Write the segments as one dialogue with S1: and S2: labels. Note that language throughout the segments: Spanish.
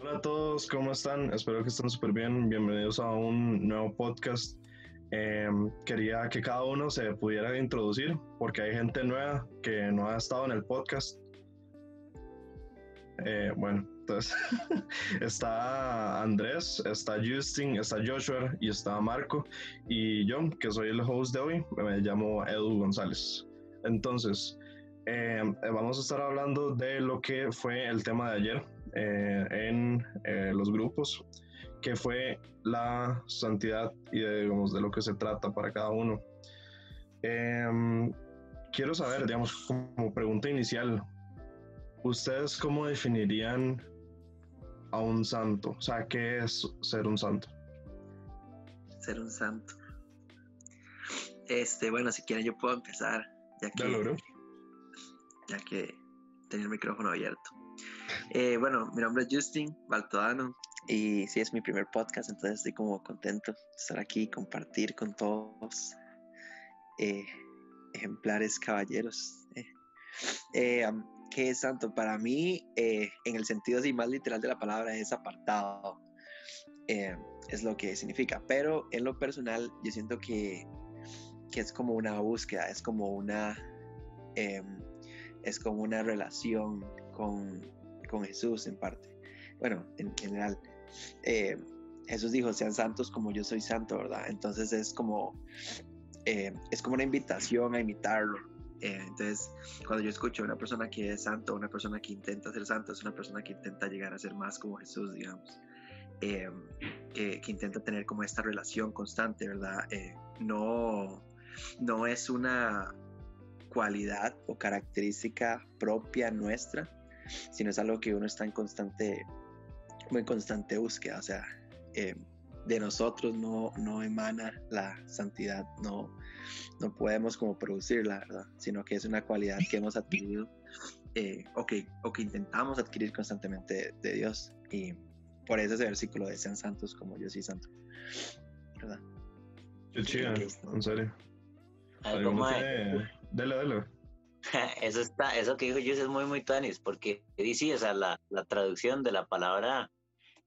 S1: Hola a todos, ¿cómo están? Espero que estén súper bien. Bienvenidos a un nuevo podcast. Em, quería que cada uno se pudiera introducir porque hay gente nueva que no ha estado en el podcast. Eh, bueno, entonces está Andrés, está Justin, está Joshua y está Marco y yo, que soy el host de hoy, me llamo Edu González. Entonces, em, vamos a estar hablando de lo que fue el tema de ayer eh, en eh, los grupos, que fue la santidad y de, digamos, de lo que se trata para cada uno. Em, quiero saber, digamos, como pregunta inicial, ¿ustedes cómo definirían a un santo? O sea, ¿qué es ser un santo?
S2: Ser un santo. Este, bueno, si quieren yo puedo empezar, ya que, ya que tenía el micrófono abierto. Eh, bueno, mi nombre es Justin Baltodano y sí es mi primer podcast, entonces estoy como contento de estar aquí y compartir con todos eh, ejemplares caballeros. Eh, ¿Qué es santo? Para mí, en el sentido así más literal de la palabra, es apartado. es lo que significa, pero en lo personal yo siento que, que es como una búsqueda, es como una, es como una relación con, con Jesús en parte. Bueno, en general. Eh, Jesús dijo, sean santos como yo soy santo, ¿verdad? Entonces es como, eh, es como una invitación a imitarlo. Eh, entonces, cuando yo escucho una persona que es santo, una persona que intenta ser santo, es una persona que intenta llegar a ser más como Jesús, digamos. que, que, intenta tener como esta relación constante, ¿verdad? no, no es una cualidad o característica propia nuestra, sino es algo que uno está en constante, muy constante búsqueda, o sea, eh, de nosotros no, no emana la santidad, no, no podemos como producirla, ¿verdad? Sino que es una cualidad que hemos adquirido eh, o, que, o que intentamos adquirir constantemente de, Dios. Y por eso ese versículo de sean santos como yo soy santo, ¿verdad?
S1: Qué chido, en serio. Dale, dale.
S3: eso está, eso que dijo Jus es muy, muy tanis, porque dice, o sea, la, la, traducción de la palabra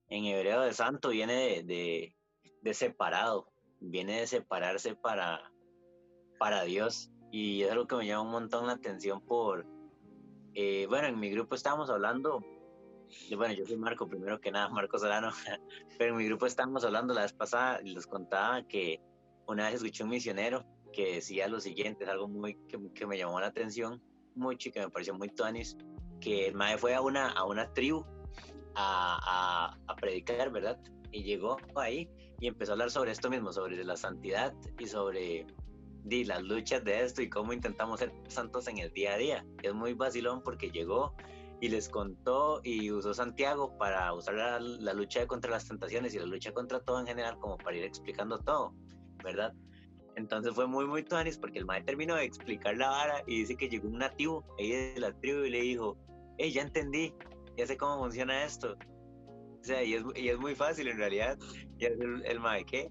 S3: en hebreo de santo viene de, de, separado, viene de separarse para, para Dios. Y es algo que me llama un montón la atención por, eh, bueno, en mi grupo estábamos hablando, bueno, yo soy Marco, primero que nada, Marco Solano, pero en mi grupo estábamos hablando la vez pasada les contaba que una vez escuché un misionero que decía lo siguiente, es algo muy que, me llamó la atención mucho y que me pareció muy tuanis, que el mae fue a una, a una tribu a, a, predicar, ¿verdad? Y llegó ahí y empezó a hablar sobre esto mismo, sobre la santidad y sobre di, las luchas de esto y cómo intentamos ser santos en el día a día. Es muy vacilón porque llegó y les contó y usó Santiago para usar la, la, lucha contra las tentaciones y la lucha contra todo en general como para ir explicando todo, ¿verdad? Entonces fue muy, muy tuanis porque el maestro terminó de explicar la vara y dice que llegó un nativo ahí de la tribu y le dijo, hey, ya entendí, ya sé cómo funciona esto. O sea, y es, y es muy fácil en realidad. Y el, el mae, ¿qué?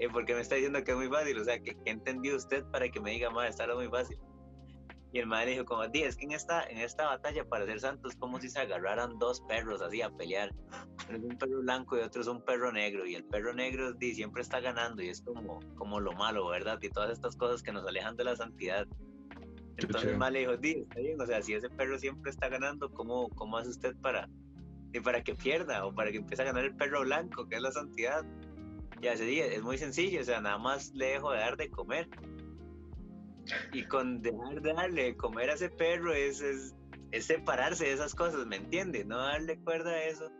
S3: Eh, ¿Por qué me está diciendo que es muy fácil? O sea, ¿qué, entendió usted para que me diga, mae, está muy fácil? Y el madre dijo como, es que en esta, en esta batalla para ser santos como si se agarraran dos perros así a pelear. Uno es un perro blanco y otro es un perro negro. Y el perro negro di, siempre está ganando y es como, como lo malo, ¿verdad? Y todas estas cosas que nos alejan de la santidad. Entonces el madre dijo, di, está bien, o sea, si ese perro siempre está ganando, ¿cómo, cómo hace usted para, y para que pierda o para que empiece a ganar el perro blanco, que es la santidad? Y así día es muy sencillo, o sea, nada más le dejo de dar de comer y con dejar de darle comer a ese perro es, es, separarse de esas cosas, ¿me entiendes? No darle cuerda a eso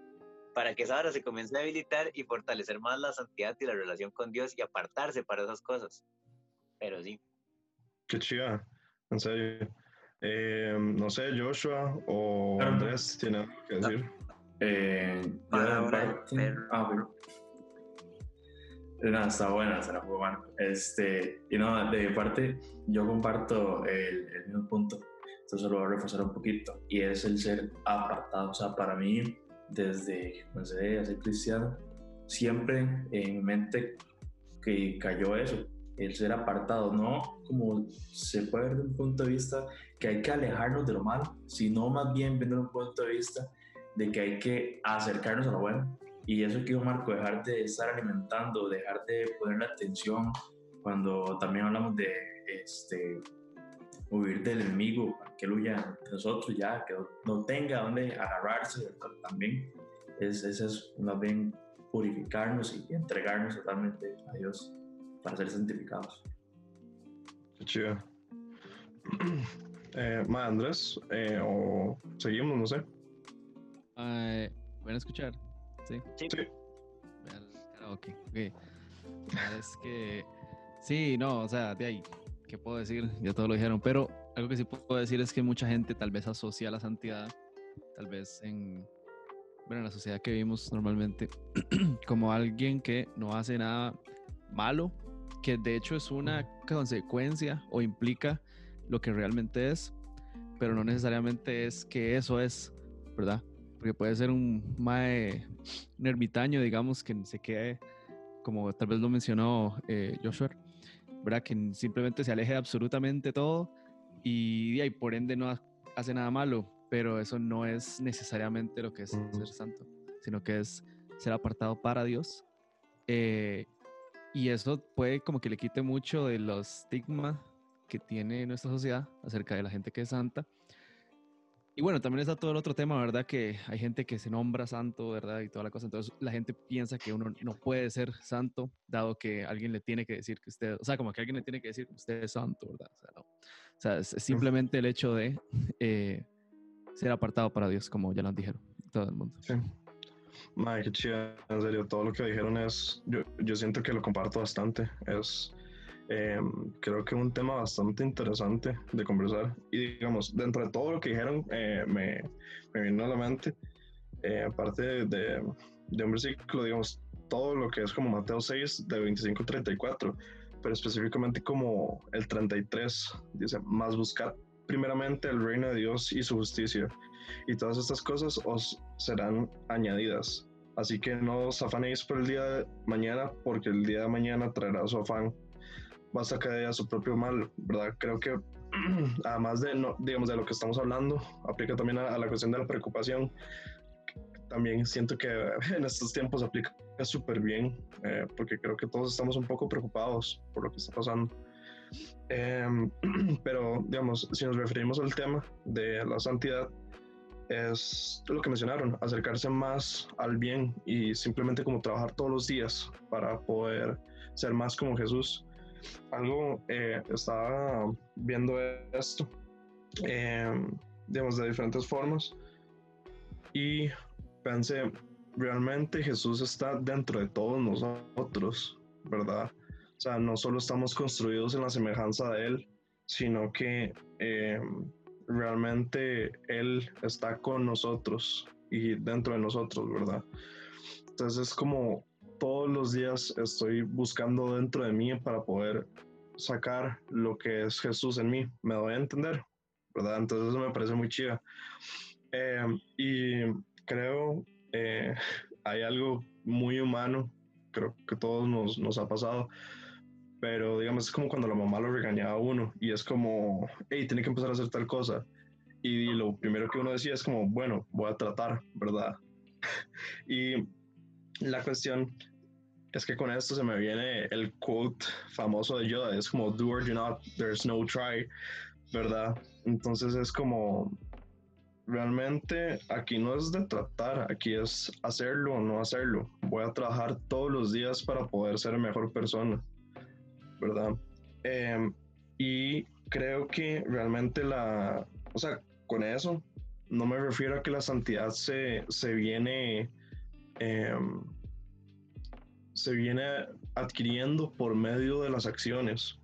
S3: para que esa hora se comience a habilitar y fortalecer más la santidad y la relación con Dios y apartarse para esas cosas. Pero sí.
S1: Qué chida, en serio. Eh, no sé, Joshua o Andrés, ¿tiene algo que decir?
S4: Eh,
S2: Palabra
S4: ah, no, está buena, será muy buena. Este, y no, de parte, yo comparto el, el mismo punto, entonces lo voy a reforzar un poquito, y es el ser apartado. O sea, para mí, desde que comencé a ser cristiano, siempre en mi mente que cayó eso, el ser apartado, no como se puede ver de un punto de vista que hay que alejarnos de lo malo, sino más bien viendo un punto de vista de que hay que acercarnos a lo bueno. Y eso que Marco, dejar de estar alimentando, dejar de poner la atención cuando también hablamos de este, huir del enemigo, que huya de nosotros ya, que no tenga donde agarrarse también. Es, es, es más bien purificarnos y entregarnos totalmente a Dios para ser santificados.
S1: Qué chido. Eh, Andrés, eh, o seguimos, no sé.
S5: Uh, ¿Pueden escuchar? Sí.
S3: Sí.
S5: Ok, ok. Es que. Sí, no, o sea, de ahí, ¿qué puedo decir? Ya todo lo dijeron, pero algo que sí puedo decir es que mucha gente tal vez asocia la santidad, tal vez en, bueno, en la sociedad que vivimos normalmente, como alguien que no hace nada malo, que de hecho es una consecuencia o implica lo que realmente es, pero no necesariamente es que eso es, ¿verdad? Porque puede ser un mae, nervitaño, digamos, que se quede, como tal vez lo mencionó eh, Joshua, ¿verdad? Que simplemente se aleje de absolutamente todo y, y por ende no hace nada malo, pero eso no es necesariamente lo que es ser santo, sino que es ser apartado para Dios. Eh, y eso puede como que le quite mucho de los estigmas que tiene nuestra sociedad acerca de la gente que es santa. Y bueno, también está todo el otro tema, ¿verdad? Que hay gente que se nombra santo, ¿verdad? Y toda la cosa. Entonces la gente piensa que uno no puede ser santo, dado que alguien le tiene que decir que usted, o sea, como que alguien le tiene que decir que usted es santo, ¿verdad? O sea, no. o sea es simplemente el hecho de eh, ser apartado para Dios, como ya lo dijeron todo el mundo.
S1: Sí. Madre, qué chido, en serio, todo lo que dijeron es, yo, yo siento que lo comparto bastante, es, eh, creo que un tema bastante interesante de conversar y digamos, dentro de todo lo que dijeron, eh, me, me, vino a la mente, eh, aparte de, de, de, un versículo, digamos, todo lo que es como Mateo 6, de 25 34, pero específicamente como el 33, dice, más buscar primeramente el reino de Dios y su justicia, y todas estas cosas os serán añadidas. Así que no os afanéis por el día de mañana, porque el día de mañana traerá su afán. Basta que haya su propio mal, ¿verdad? Creo que además de, no, digamos, de lo que estamos hablando, aplica también a, la cuestión de la preocupación. También siento que en estos tiempos aplica súper bien, eh, porque creo que todos estamos un poco preocupados por lo que está pasando. Eh, pero, digamos, si nos referimos al tema de la santidad, es lo que mencionaron, acercarse más al bien y simplemente como trabajar todos los días para poder ser más como Jesús. Algo, eh, estaba viendo esto, eh, digamos, de diferentes formas y pensé, realmente Jesús está dentro de todos nosotros, ¿verdad? O sea, no solo estamos construidos en la semejanza de Él, sino que eh, realmente Él está con nosotros y dentro de nosotros, ¿verdad? Entonces es como todos los días estoy buscando dentro de mí para poder sacar lo que es Jesús en mí. Me doy a entender, ¿verdad? Entonces eso me parece muy chido. Eh, y creo, eh, hay algo muy humano, creo que todos nos, nos ha pasado, pero digamos es como cuando la mamá lo regañaba a uno y es como, hey, tiene que empezar a hacer tal cosa. Y lo primero que uno decía es como, bueno, voy a tratar, ¿verdad? y la cuestión es que con esto se me viene el quote famoso de Yoda, es como, do or do not, there's no try, ¿verdad? Entonces es como, realmente aquí no es de tratar, aquí es hacerlo o no hacerlo. Voy a trabajar todos los días para poder ser mejor persona. ¿verdad? Eh, y creo que realmente la, o sea, con eso no me refiero a que la santidad se, se viene, eh, se viene adquiriendo por medio de las acciones,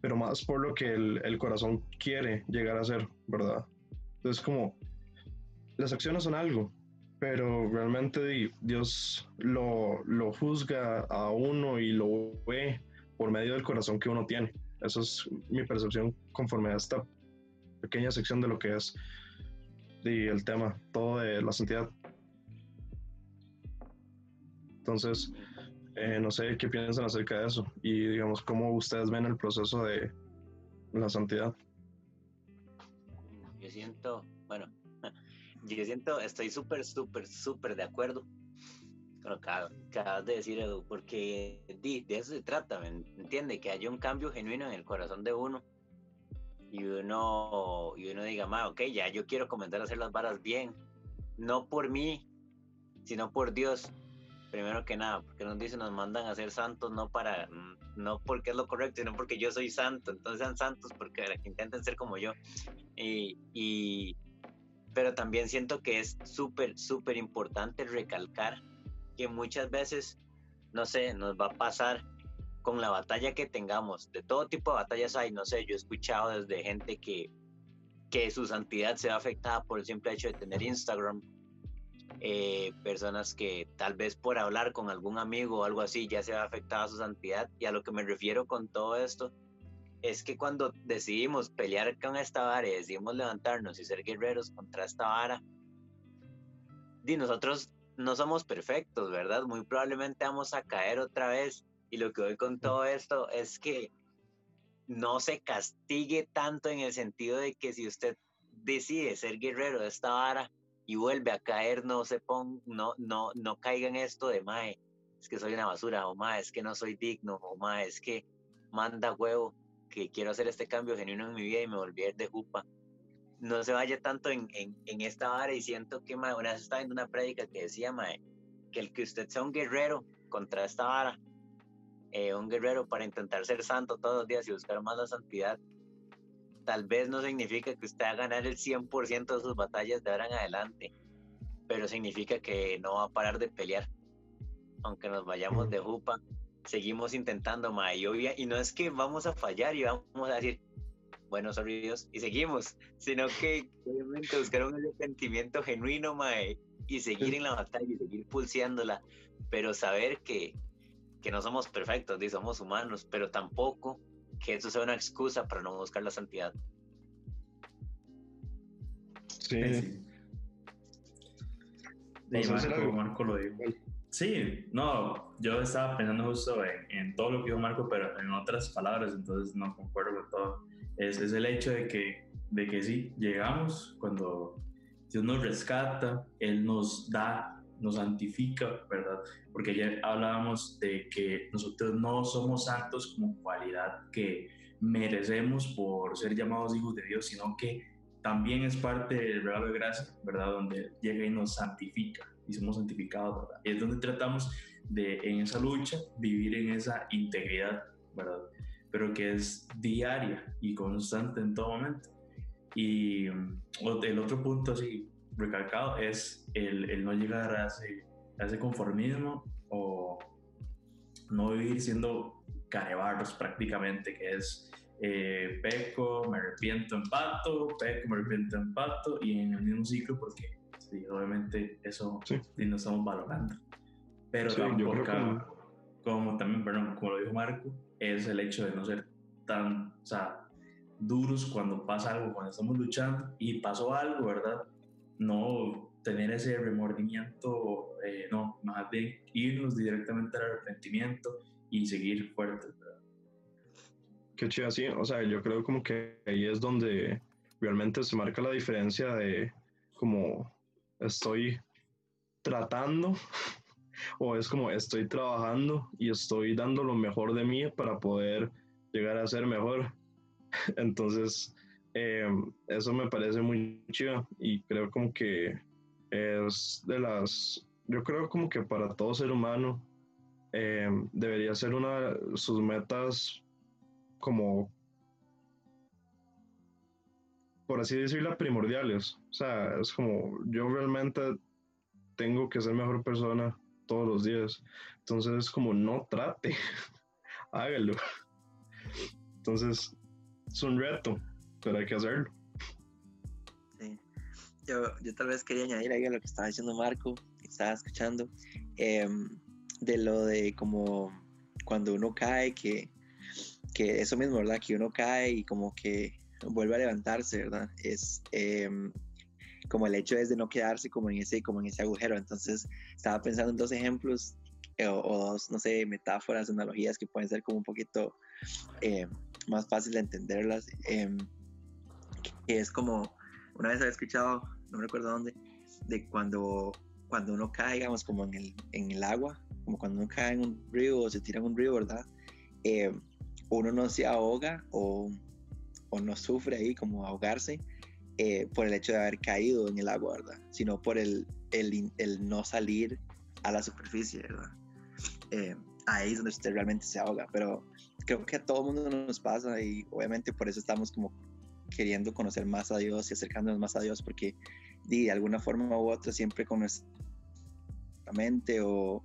S1: pero más por lo que el, el corazón quiere llegar a ser, ¿verdad? Entonces como, las acciones son algo, pero realmente Dios lo, lo juzga a uno y lo ve por medio del corazón que uno tiene. Esa es mi percepción conforme a esta pequeña sección de lo que es y el tema, todo de la santidad. Entonces, eh, no sé qué piensan acerca de eso y digamos cómo ustedes ven el proceso de la santidad.
S3: Yo siento, bueno, yo siento, estoy súper, súper, súper de acuerdo con lo que acabas de decir, Edu, porque de, de eso se trata, ¿me entiende? Que haya un cambio genuino en el corazón de uno y uno, y uno diga, ma, ok, ya yo quiero comenzar a hacer las varas bien, no por mí, sino por Dios, primero que nada, porque nos dicen, nos mandan a ser santos no para, no porque es lo correcto, sino porque yo soy santo, entonces sean santos porque intenten ser como yo. Y, y pero también siento que es súper, súper importante recalcar que muchas veces, no sé, nos va a pasar con la batalla que tengamos. De todo tipo de batallas hay, no sé, yo he escuchado desde gente que, que su santidad se ve afectada por el simple hecho de tener Instagram. Eh, personas que tal vez por hablar con algún amigo o algo así ya se ve afectada su santidad. Y a lo que me refiero con todo esto es que cuando decidimos pelear con esta vara y decidimos levantarnos y ser guerreros contra esta vara, y nosotros no somos perfectos, ¿verdad? Muy probablemente vamos a caer otra vez. Y lo que voy con todo esto es que no se castigue tanto en el sentido de que si usted decide ser guerrero de esta vara y vuelve a caer, no se ponga, no, no, no caiga en esto de mae, es que soy una basura, o mae, es que no soy digno, o mae, es que manda huevo que quiero hacer este cambio genuino en mi vida y me volví de jupa. No se vaya tanto en, en, en esta vara y siento que, mae, una vez estaba viendo una prédica que decía, mae, que el que usted sea un guerrero contra esta vara, eh, un guerrero para intentar ser santo todos los días y buscar más la santidad, tal vez no significa que usted va a ganar el 100% de sus batallas de ahora en adelante, pero significa que no va a parar de pelear, aunque nos vayamos de jupa, seguimos intentando, ma, y, y no es que vamos a fallar y vamos a decir, bueno, sorry Dios, y seguimos, sino que obviamente buscar un arrepentimiento genuino, ma, y seguir en la batalla y seguir pulseándola, pero saber que, que no somos perfectos, ni somos humanos, pero tampoco que eso sea una excusa para no buscar la santidad.
S1: Sí.
S4: Marco, Marco lo dijo. Sí, no, yo estaba pensando justo en, todo lo que dijo Marco, pero en otras palabras, entonces no concuerdo con todo. Es, es el hecho de que, de que sí, llegamos cuando Dios nos rescata, Él nos da, nos santifica, ¿verdad? Porque ayer hablábamos de que nosotros no somos santos como cualidad que merecemos por ser llamados hijos de Dios, sino que también es parte del regalo de gracia, ¿verdad? Donde llega y nos santifica y somos santificados, ¿verdad? Y es donde tratamos de, en esa lucha, vivir en esa integridad, ¿verdad? Pero que es diaria y constante en todo momento. Y mm, el otro punto así recalcado es el, el no llegar a ese, a ese, conformismo o no vivir siendo carebarros prácticamente, que es eh, peco, me arrepiento, empato, peco, me arrepiento, empato y en el mismo ciclo porque obviamente eso sí. no estamos valorando. Pero sí, tampoco, como, también, perdón, como lo dijo Marco, es el hecho de no ser tan, o sea, duros cuando pasa algo, cuando estamos luchando y pasó algo, ¿verdad? No tener ese remordimiento, eh, no, más bien irnos directamente al arrepentimiento y seguir fuertes, ¿verdad?
S1: Qué chido, sí, o sea, yo creo como que ahí es donde realmente se marca la diferencia de como estoy tratando o es como estoy trabajando y estoy dando lo mejor de mí para poder llegar a ser mejor. Entonces, eh, eso me parece muy chido y creo como que es de las, yo creo como que para todo ser humano eh, debería ser una de sus metas como por así decirlo, primordiales. O sea, es como yo realmente tengo que ser mejor persona todos los días. Entonces es como no trate, hágalo. Entonces es un reto, pero hay que hacerlo.
S2: Sí. Yo, yo tal vez quería añadir ahí a lo que estaba diciendo Marco, que estaba escuchando, em, de lo de como cuando uno cae, que, que eso mismo, ¿verdad? Que uno cae y como que vuelve a levantarse, ¿verdad? Es em, como el hecho es de no quedarse como en ese, como en ese agujero. Entonces, estaba pensando en dos ejemplos eh, o, dos, no sé, metáforas, analogías que pueden ser como un poquito em, más fácil de entenderlas. Es como, una vez había escuchado, no recuerdo dónde, de cuando, cuando uno cae, digamos, como en el, en el agua, como cuando uno cae en un río o se tira en un río, ¿verdad? Eh, uno no se ahoga o, o, no sufre ahí como ahogarse eh, por el hecho de haber caído en el agua, ¿verdad? Sino por el, el, el no salir a la superficie, ¿verdad? Eh, ahí es donde usted realmente se ahoga, pero creo que a todo mundo nos pasa y obviamente por eso estamos como queriendo conocer más a Dios y acercándonos más a Dios porque de alguna forma u otra siempre con nuestra mente o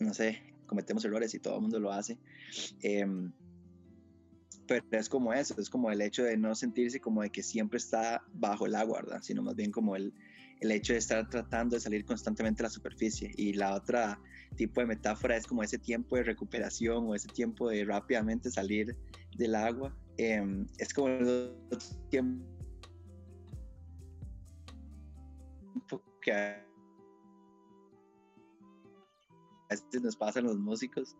S2: no sé, cometemos errores y todo el mundo lo hace. Em, pero es como eso, es como el hecho de no sentirse como de que siempre está bajo el agua, ¿verdad? Sino más bien como el, el hecho de estar tratando de salir constantemente a la superficie. Y la otra tipo de metáfora es como ese tiempo de recuperación o ese tiempo de rápidamente salir del agua. Em, es como el tiempo que a veces nos pasan los músicos,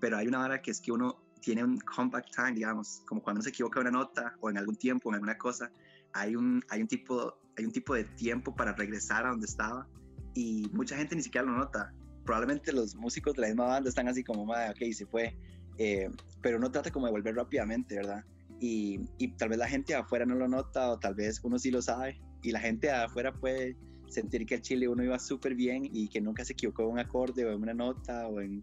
S2: pero hay una hora que es que uno tiene un compact time, digamos, como cuando se equivoca una nota o en algún tiempo, en alguna cosa, hay un, hay un, tipo, hay un tipo de tiempo para regresar a donde estaba y mucha gente ni siquiera lo nota. Probablemente los músicos de la misma banda están así como, ok, se fue, eh, pero uno trata como de volver rápidamente, ¿verdad? Y, y, tal vez la gente afuera no lo nota o tal vez uno sí lo sabe y la gente afuera puede sentir que el chile uno iba súper bien y que nunca se equivocó en un acorde o en una nota o en,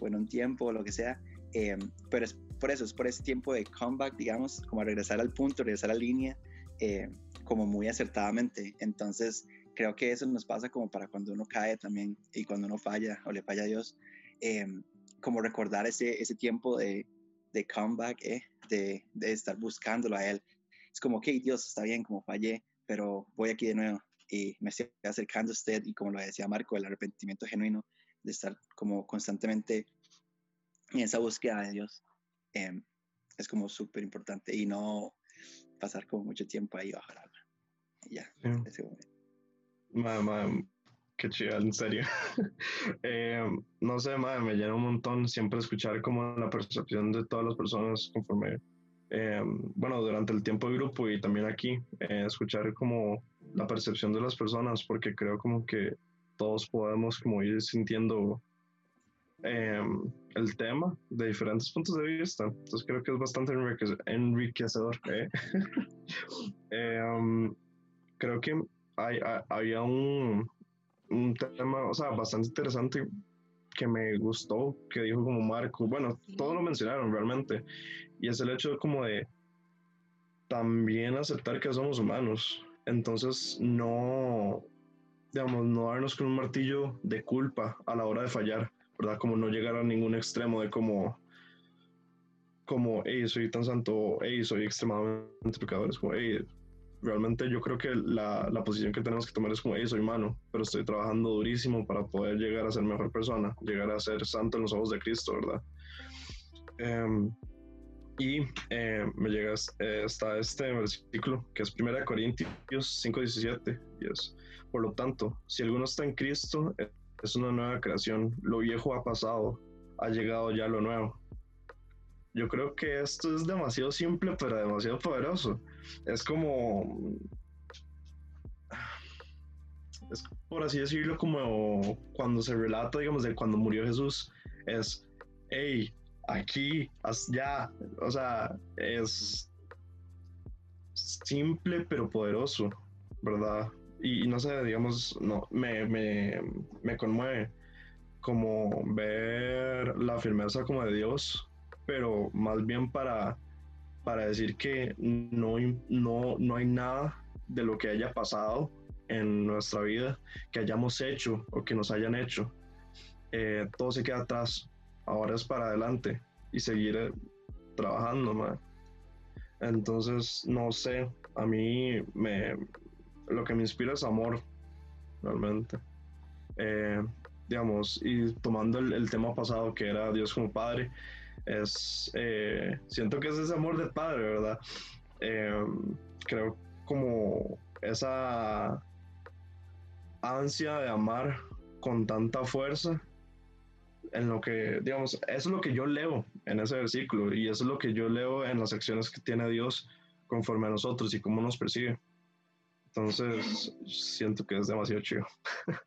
S2: en un tiempo o lo que sea. Eh, pero es por eso, es por ese tiempo de comeback, digamos, como regresar al punto, regresar a la línea, eh, como muy acertadamente. Entonces, creo que eso nos pasa como para cuando uno cae también y cuando uno falla o le falla a Dios, eh, como recordar ese, ese tiempo de, de comeback, eh, de, de, estar buscándolo a Él. Es como, ok, Dios, está bien, como fallé, pero voy aquí de nuevo y me estoy acercando a usted y como lo decía Marco, el arrepentimiento genuino, de estar como constantemente en esa búsqueda de Dios, eh, es como súper importante y no pasar como mucho tiempo ahí bajo el agua. ya, sí. ese momento.
S1: Madre, qué chido, en serio. eh, no sé, madre, me llena un montón siempre escuchar como la percepción de todas las personas conforme, eh, bueno, durante el tiempo de grupo y también aquí, eh, escuchar como la percepción de las personas, porque creo como que todos podemos como ir sintiendo el tema de diferentes puntos de vista. Entonces creo que es bastante enriquecedor. um, creo que hay, hay, había un, un tema, o sea, bastante interesante que me gustó, que dijo como Marco, bueno, todos lo mencionaron realmente, y es el hecho como de también aceptar que somos humanos, entonces no, digamos, no darnos con un martillo de culpa a la hora de fallar, ¿verdad? Como no llegar a ningún extremo de como, como, hey, soy tan santo, hey, soy extremadamente pecador, es como, hey, realmente yo creo que la, la, posición que tenemos que tomar es como, hey, soy humano, pero estoy trabajando durísimo para poder llegar a ser mejor persona, llegar a ser santo en los ojos de Cristo, ¿verdad? Um, y eh, me llega eh, hasta este versículo, que es 1 Corintios 5:17, y es, por lo tanto, si alguno está en Cristo, es una nueva creación, lo viejo ha pasado, ha llegado ya lo nuevo. Yo creo que esto es demasiado simple, pero demasiado poderoso. Es como. Es por así decirlo, como cuando se relata, digamos, de cuando murió Jesús. Es, hey, aquí, ya. O sea, es simple, pero poderoso, ¿verdad? Y, y no sé, digamos, no, me, me, me conmueve como ver la firmeza como de Dios pero más bien para, para decir que no, no, no hay nada de lo que haya pasado en nuestra vida que hayamos hecho o que nos hayan hecho. Eh, todo se queda atrás. Ahora es para adelante y seguir eh, trabajando, man. Entonces, no sé, a mí me, lo que me inspira es amor, realmente. Eh, digamos, y tomando el, el, tema pasado que era Dios como Padre, es, eh, siento que es ese amor de padre, ¿verdad? Eh, creo como esa ansia de amar con tanta fuerza en lo que, digamos, es lo que yo leo en ese versículo y es lo que yo leo en las acciones que tiene Dios conforme a nosotros y cómo nos persigue. Entonces, siento que es demasiado chido.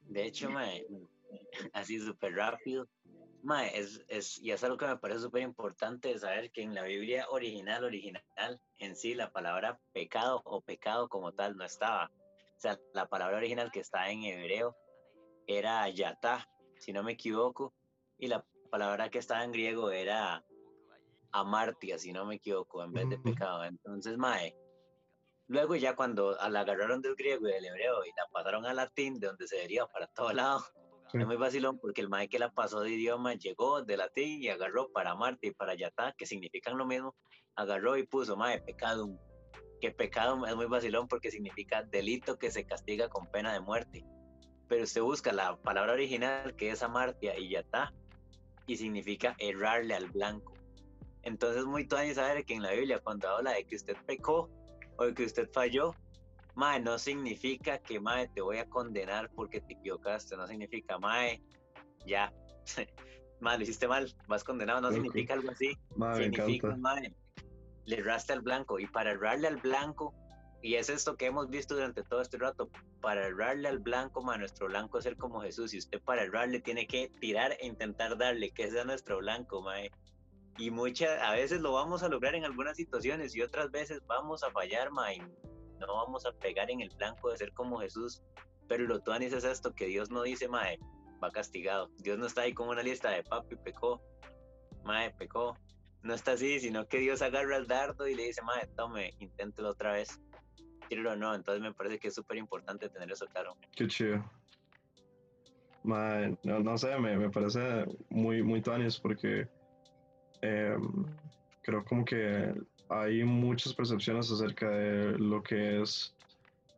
S3: De hecho, mae, así súper rápido, mae, es, es, y es algo que me parece súper importante saber que en la Biblia original, original, en sí, la palabra pecado o pecado como tal no estaba. O sea, la palabra original que está en hebreo era yatá, si no me equivoco, y la palabra que estaba en griego era amartia, si no me equivoco, en vez de pecado. Entonces, mae, luego ya cuando la agarraron del griego y del hebreo y la pasaron al latín, de donde se deriva para todo lado, es muy vacilón porque el mae que la pasó de idioma llegó de latín y agarró para amartia y para yatá, que significan lo mismo, agarró y puso, mae, pecado. Que pecado es muy vacilón porque significa delito que se castiga con pena de muerte. Pero usted busca la palabra original que es amartia y yatá y significa errarle al blanco. Entonces, muy tuani saber que en la Biblia, cuando habla de que usted pecó o de que usted falló, mae, no significa que mae te voy a condenar porque te equivocaste, no significa mae, ya, mae, lo hiciste mal, vas condenado, no significa algo así. significa mae, le erraste al blanco. Y para errarle al blanco, y es esto que hemos visto durante todo este rato, para errarle al blanco, mae, nuestro blanco es ser como Jesús, y usted para errarle tiene que tirar e intentar darle que sea nuestro blanco, mae. Y muchas, a veces lo vamos a lograr en algunas situaciones y otras veces vamos a fallar, ma, y no vamos a pegar en el blanco de ser como Jesús. Pero lo tuanis es esto, que Dios no dice, mae, va castigado. Dios no está ahí como una lista de papi, pecó, mae, pecó. No está así, sino que Dios agarra el dardo y le dice, mae, tome, inténtelo otra vez. Tíralo o no, entonces me parece que es súper importante tener eso claro.
S1: Qué chido. Mae, no, no sé, me, me parece muy, muy tuanis porque Em, creo como que hay muchas percepciones acerca de lo que es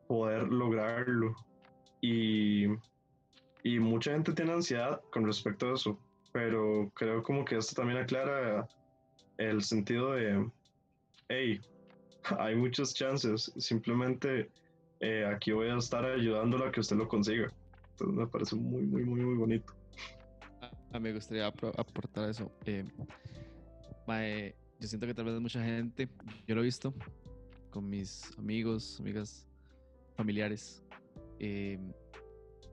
S1: poder lograrlo y, y mucha gente tiene ansiedad con respecto a eso, pero creo como que esto también aclara el sentido de, hey, hay muchas chances, simplemente eh, aquí voy a estar ayudándolo a que usted lo consiga. Entonces me parece muy, muy, muy, muy bonito.
S5: A mí me gustaría aportar eso. Eh, yo siento que tal vez mucha gente, yo lo he visto con mis amigos, amigas, familiares, em,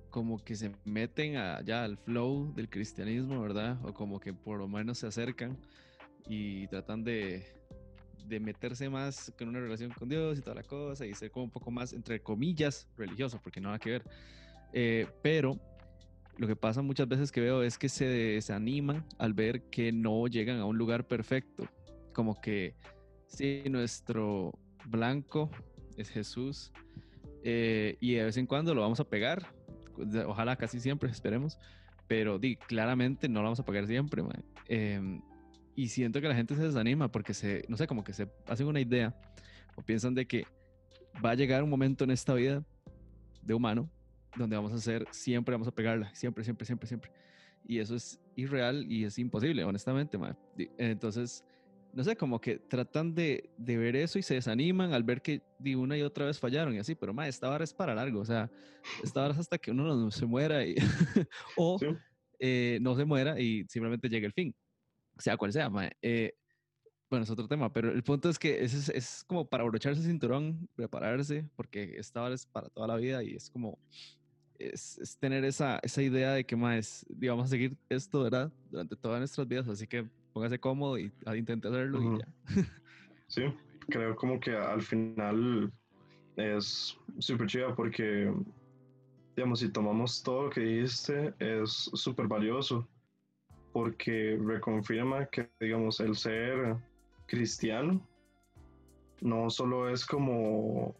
S5: como que se meten ya al flow del cristianismo, ¿verdad? O como que por lo menos se acercan y tratan de, de meterse más con una relación con Dios y toda la cosa y ser como un poco más, entre comillas, religioso, porque no nada que ver. Eh, pero lo que pasa muchas veces que veo es que se desaniman al ver que no llegan a un lugar perfecto. Como que si nuestro blanco es Jesús eh, y de vez en cuando lo vamos a pegar. Ojalá casi siempre, esperemos. Pero di, claramente no lo vamos a pegar siempre. Em, y siento que la gente se desanima porque se, no sé, como que se hacen una idea o piensan de que va a llegar un momento en esta vida de humano donde vamos a hacer, siempre vamos a pegarla, siempre, siempre, siempre, siempre. Y eso es irreal y es imposible, honestamente. Entonces, no sé, como que tratan de, de, ver eso y se desaniman al ver que de una y otra vez fallaron y así, pero ma, esta vara es para largo, o sea, esta vara es hasta que uno no se muera y, o eh, no se muera y simplemente llegue el fin, sea cual sea. Ma. Eh, bueno, es otro tema, pero el punto es que es, es, como para abrocharse el cinturón, prepararse, porque esta vara es para toda la vida y es como es, tener esa, esa idea de que más, digamos, a seguir esto, ¿verdad? Durante todas nuestras vidas, así que póngase cómodo y intente hacerlo y ya.
S1: Sí, creo como que al final es súper chido porque, digamos, si tomamos todo lo que dijiste, es súper valioso porque reconfirma que, digamos, el ser cristiano no solo es como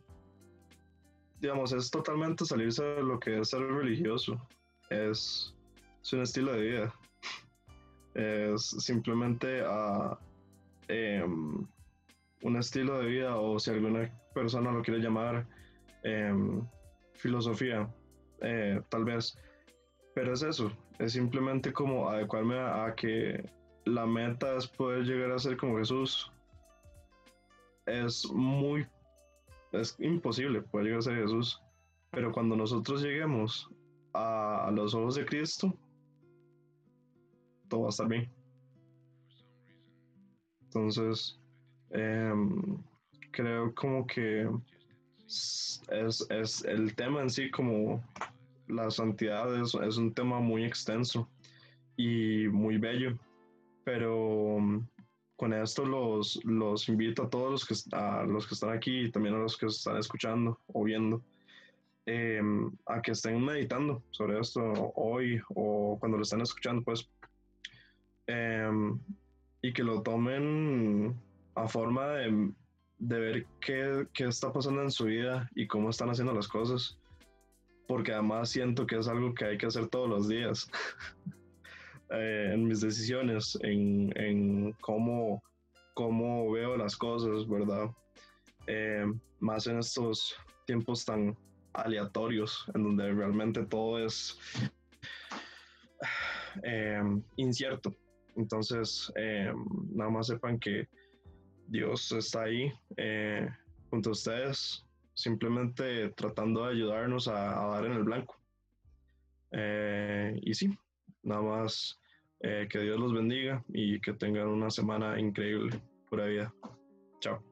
S1: digamos, es totalmente salirse de lo que es ser religioso. Es, un estilo de vida. Es simplemente a, em, un estilo de vida o si alguna persona lo quiere llamar em, filosofía, eh, tal vez. Pero es eso, es simplemente como adecuarme a, que la meta es poder llegar a ser como Jesús. Es muy es imposible poder llegar a ser Jesús. Pero cuando nosotros lleguemos a, los ojos de Cristo, todo va a estar bien. Entonces, em, creo como que es, es el tema en sí como la santidad es, es, un tema muy extenso y muy bello, pero con esto los, los invito a todos los que, a los que están aquí y también a los que están escuchando o viendo em, a que estén meditando sobre esto hoy o cuando lo estén escuchando, pues, em, y que lo tomen a forma de, de ver qué, qué, está pasando en su vida y cómo están haciendo las cosas, porque además siento que es algo que hay que hacer todos los días. Eh, en mis decisiones, en, en cómo, cómo, veo las cosas, ¿verdad? Eh, más en estos tiempos tan aleatorios, en donde realmente todo es eh, incierto. Entonces, nada más sepan que Dios está ahí junto a ustedes, simplemente tratando de ayudarnos a, a dar en el blanco. y sí, Nada más eh, que Dios los bendiga y que tengan una semana increíble. Pura vida. Chao.